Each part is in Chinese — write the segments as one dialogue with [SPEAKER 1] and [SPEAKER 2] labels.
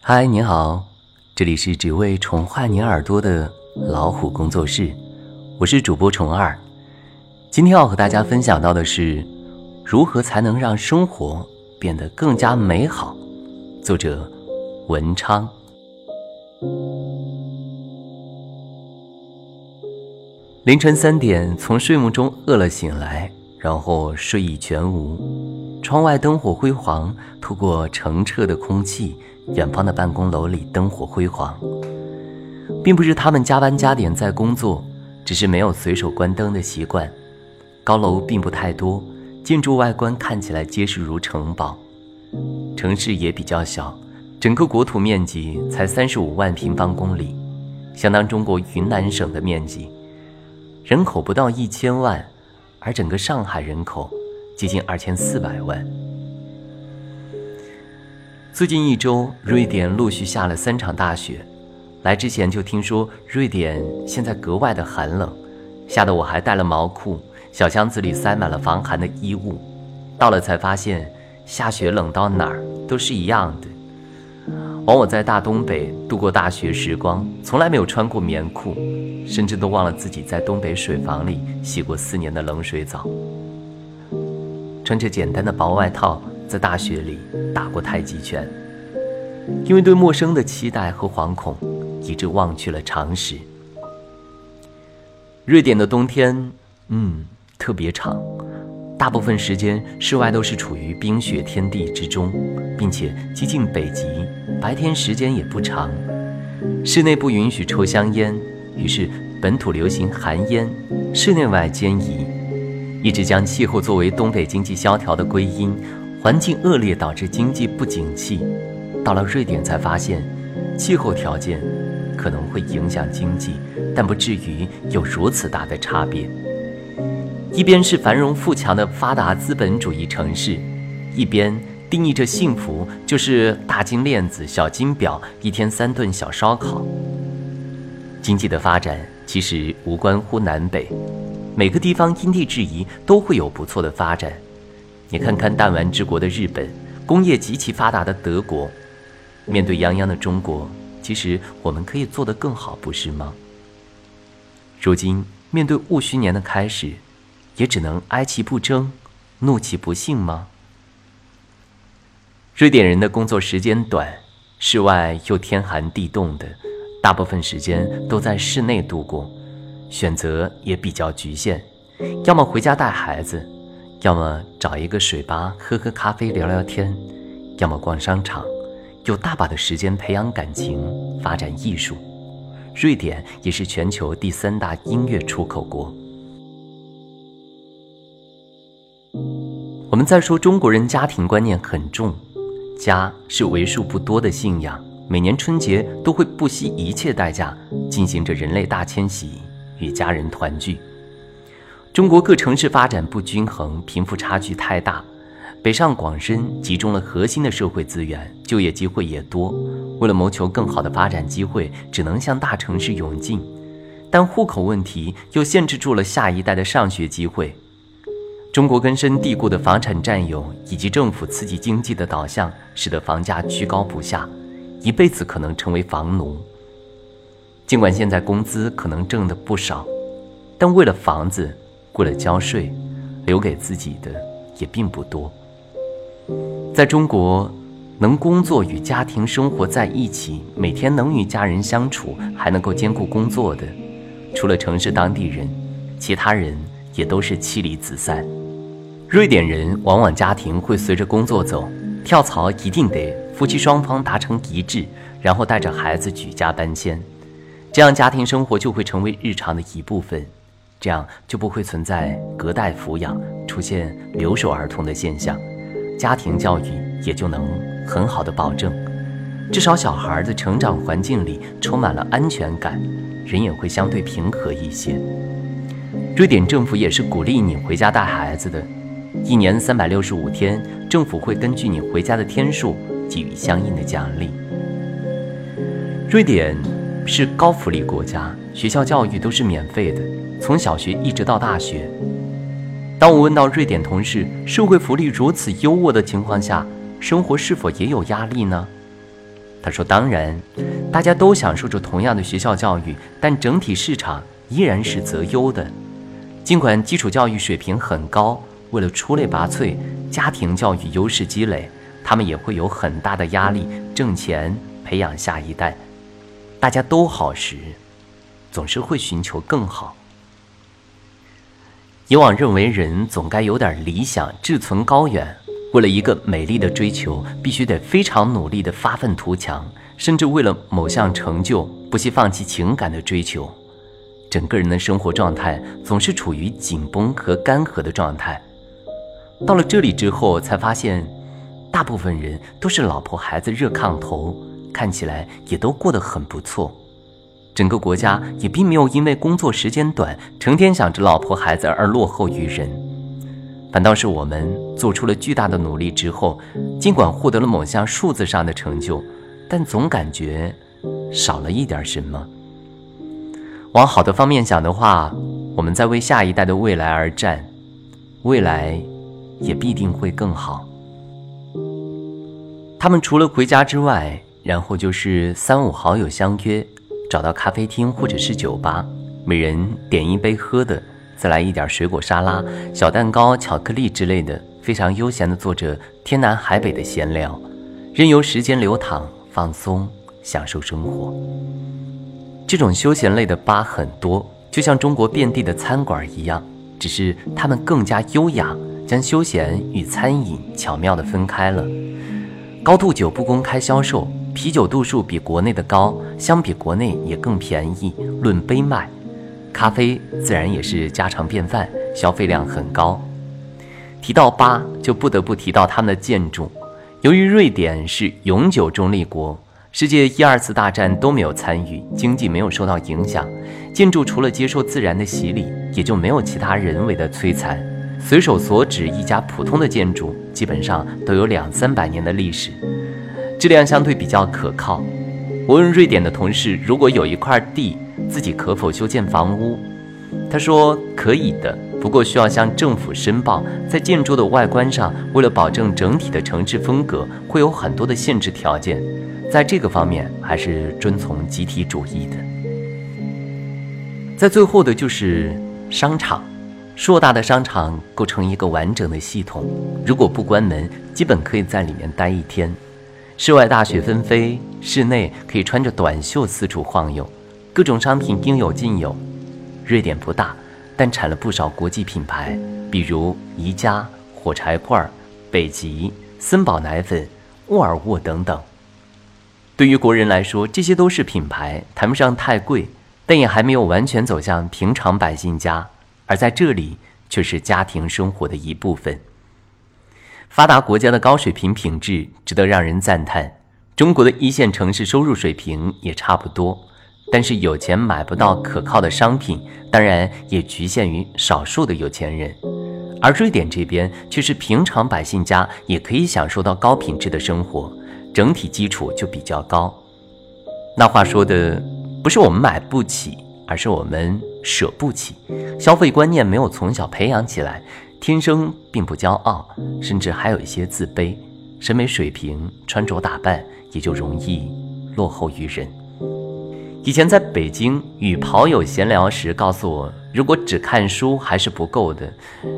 [SPEAKER 1] 嗨，你好，这里是只为宠坏你耳朵的老虎工作室，我是主播虫二。今天要和大家分享到的是，如何才能让生活变得更加美好。作者文昌。凌晨三点，从睡梦中饿了醒来，然后睡意全无。窗外灯火辉煌，透过澄澈的空气，远方的办公楼里灯火辉煌。并不是他们加班加点在工作，只是没有随手关灯的习惯。高楼并不太多，建筑外观看起来结实如城堡。城市也比较小，整个国土面积才三十五万平方公里，相当中国云南省的面积。人口不到一千万，而整个上海人口接近二千四百万。最近一周，瑞典陆续下了三场大雪。来之前就听说瑞典现在格外的寒冷，吓得我还带了毛裤，小箱子里塞满了防寒的衣物。到了才发现，下雪冷到哪儿都是一样的。枉我在大东北度过大学时光，从来没有穿过棉裤，甚至都忘了自己在东北水房里洗过四年的冷水澡。穿着简单的薄外套，在大学里打过太极拳。因为对陌生的期待和惶恐，以致忘去了常识。瑞典的冬天，嗯，特别长。大部分时间，室外都是处于冰雪天地之中，并且接近北极，白天时间也不长。室内不允许抽香烟，于是本土流行寒烟，室内外兼宜，一直将气候作为东北经济萧条的归因。环境恶劣导致经济不景气，到了瑞典才发现，气候条件可能会影响经济，但不至于有如此大的差别。一边是繁荣富强的发达资本主义城市，一边定义着幸福就是大金链子、小金表，一天三顿小烧烤。经济的发展其实无关乎南北，每个地方因地制宜都会有不错的发展。你看看弹丸之国的日本，工业极其发达的德国，面对泱泱的中国，其实我们可以做得更好，不是吗？如今面对戊戌年的开始。也只能哀其不争，怒其不幸吗？瑞典人的工作时间短，室外又天寒地冻的，大部分时间都在室内度过，选择也比较局限，要么回家带孩子，要么找一个水吧喝喝咖啡聊聊天，要么逛商场，有大把的时间培养感情、发展艺术。瑞典也是全球第三大音乐出口国。我们在说中国人家庭观念很重，家是为数不多的信仰。每年春节都会不惜一切代价进行着人类大迁徙，与家人团聚。中国各城市发展不均衡，贫富差距太大，北上广深集中了核心的社会资源，就业机会也多。为了谋求更好的发展机会，只能向大城市涌进，但户口问题又限制住了下一代的上学机会。中国根深蒂固的房产占有以及政府刺激经济的导向，使得房价居高不下，一辈子可能成为房奴。尽管现在工资可能挣的不少，但为了房子，为了交税，留给自己的也并不多。在中国，能工作与家庭生活在一起，每天能与家人相处，还能够兼顾工作的，除了城市当地人，其他人也都是妻离子散。瑞典人往往家庭会随着工作走，跳槽一定得夫妻双方达成一致，然后带着孩子举家搬迁，这样家庭生活就会成为日常的一部分，这样就不会存在隔代抚养、出现留守儿童的现象，家庭教育也就能很好的保证，至少小孩的成长环境里充满了安全感，人也会相对平和一些。瑞典政府也是鼓励你回家带孩子的。一年三百六十五天，政府会根据你回家的天数给予相应的奖励。瑞典是高福利国家，学校教育都是免费的，从小学一直到大学。当我问到瑞典同事，社会福利如此优渥的情况下，生活是否也有压力呢？他说：“当然，大家都享受着同样的学校教育，但整体市场依然是择优的。尽管基础教育水平很高，为了出类拔萃，家庭教育优势积累，他们也会有很大的压力，挣钱培养下一代。大家都好时，总是会寻求更好。以往认为人总该有点理想，志存高远。”为了一个美丽的追求，必须得非常努力的发愤图强，甚至为了某项成就不惜放弃情感的追求，整个人的生活状态总是处于紧绷和干涸的状态。到了这里之后，才发现，大部分人都是老婆孩子热炕头，看起来也都过得很不错，整个国家也并没有因为工作时间短，成天想着老婆孩子而落后于人。反倒是我们做出了巨大的努力之后，尽管获得了某项数字上的成就，但总感觉少了一点什么。往好的方面想的话，我们在为下一代的未来而战，未来也必定会更好。他们除了回家之外，然后就是三五好友相约，找到咖啡厅或者是酒吧，每人点一杯喝的。再来一点水果沙拉、小蛋糕、巧克力之类的，非常悠闲地做着天南海北的闲聊，任由时间流淌，放松，享受生活。这种休闲类的吧很多，就像中国遍地的餐馆一样，只是他们更加优雅，将休闲与餐饮巧妙地分开了。高度酒不公开销售，啤酒度数比国内的高，相比国内也更便宜，论杯卖。咖啡自然也是家常便饭，消费量很高。提到吧，就不得不提到他们的建筑。由于瑞典是永久中立国，世界一二次大战都没有参与，经济没有受到影响，建筑除了接受自然的洗礼，也就没有其他人为的摧残。随手所指一家普通的建筑，基本上都有两三百年的历史，质量相对比较可靠。我问瑞典的同事，如果有一块地，自己可否修建房屋？他说可以的，不过需要向政府申报。在建筑的外观上，为了保证整体的城市风格，会有很多的限制条件。在这个方面，还是遵从集体主义的。在最后的就是商场，硕大的商场构成一个完整的系统。如果不关门，基本可以在里面待一天。室外大雪纷飞，室内可以穿着短袖四处晃悠。各种商品应有尽有。瑞典不大，但产了不少国际品牌，比如宜家、火柴罐、北极、森宝奶粉、沃尔沃等等。对于国人来说，这些都是品牌，谈不上太贵，但也还没有完全走向平常百姓家，而在这里却是家庭生活的一部分。发达国家的高水平品质值得让人赞叹，中国的一线城市收入水平也差不多。但是有钱买不到可靠的商品，当然也局限于少数的有钱人，而瑞典这边却是平常百姓家也可以享受到高品质的生活，整体基础就比较高。那话说的不是我们买不起，而是我们舍不起，消费观念没有从小培养起来，天生并不骄傲，甚至还有一些自卑，审美水平、穿着打扮也就容易落后于人。以前在北京与跑友闲聊时，告诉我，如果只看书还是不够的，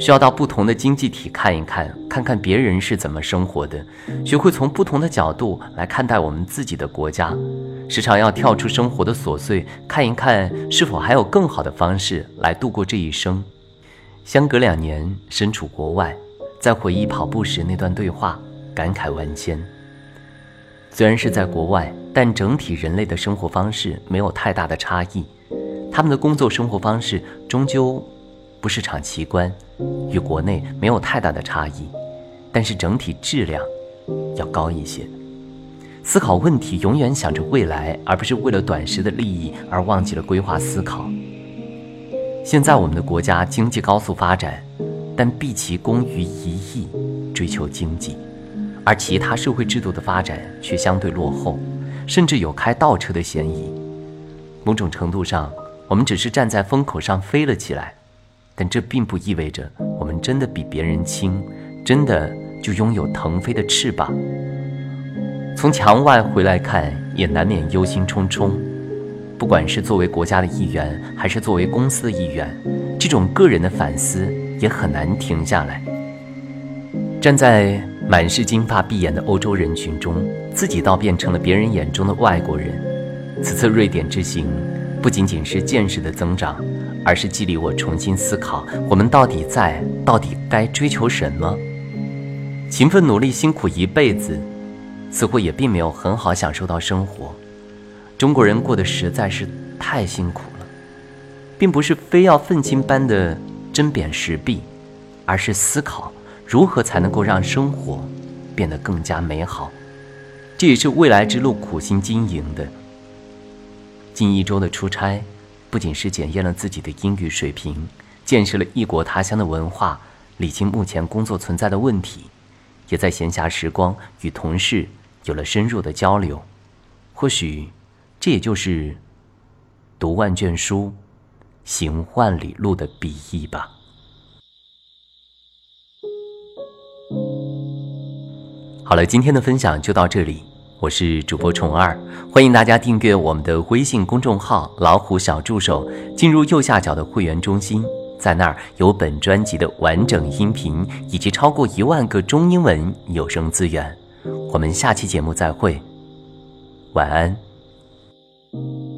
[SPEAKER 1] 需要到不同的经济体看一看，看看别人是怎么生活的，学会从不同的角度来看待我们自己的国家，时常要跳出生活的琐碎，看一看是否还有更好的方式来度过这一生。相隔两年，身处国外，在回忆跑步时那段对话，感慨万千。虽然是在国外，但整体人类的生活方式没有太大的差异。他们的工作生活方式终究不是场奇观，与国内没有太大的差异，但是整体质量要高一些。思考问题永远想着未来，而不是为了短时的利益而忘记了规划思考。现在我们的国家经济高速发展，但毕其功于一役，追求经济。而其他社会制度的发展却相对落后，甚至有开倒车的嫌疑。某种程度上，我们只是站在风口上飞了起来，但这并不意味着我们真的比别人轻，真的就拥有腾飞的翅膀。从墙外回来看，也难免忧心忡忡。不管是作为国家的一员，还是作为公司的一员，这种个人的反思也很难停下来。站在满是金发碧眼的欧洲人群中，自己倒变成了别人眼中的外国人。此次瑞典之行，不仅仅是见识的增长，而是激励我重新思考：我们到底在，到底该追求什么？勤奋努力、辛苦一辈子，似乎也并没有很好享受到生活。中国人过得实在是太辛苦了，并不是非要愤青般的针砭时弊，而是思考如何才能够让生活变得更加美好。这也是未来之路苦心经营的。近一周的出差，不仅是检验了自己的英语水平，见识了异国他乡的文化，理清目前工作存在的问题。也在闲暇时光与同事有了深入的交流，或许这也就是读万卷书，行万里路的笔意吧。好了，今天的分享就到这里，我是主播虫儿，欢迎大家订阅我们的微信公众号“老虎小助手”，进入右下角的会员中心。在那儿有本专辑的完整音频，以及超过一万个中英文有声资源。我们下期节目再会，晚安。Thank you.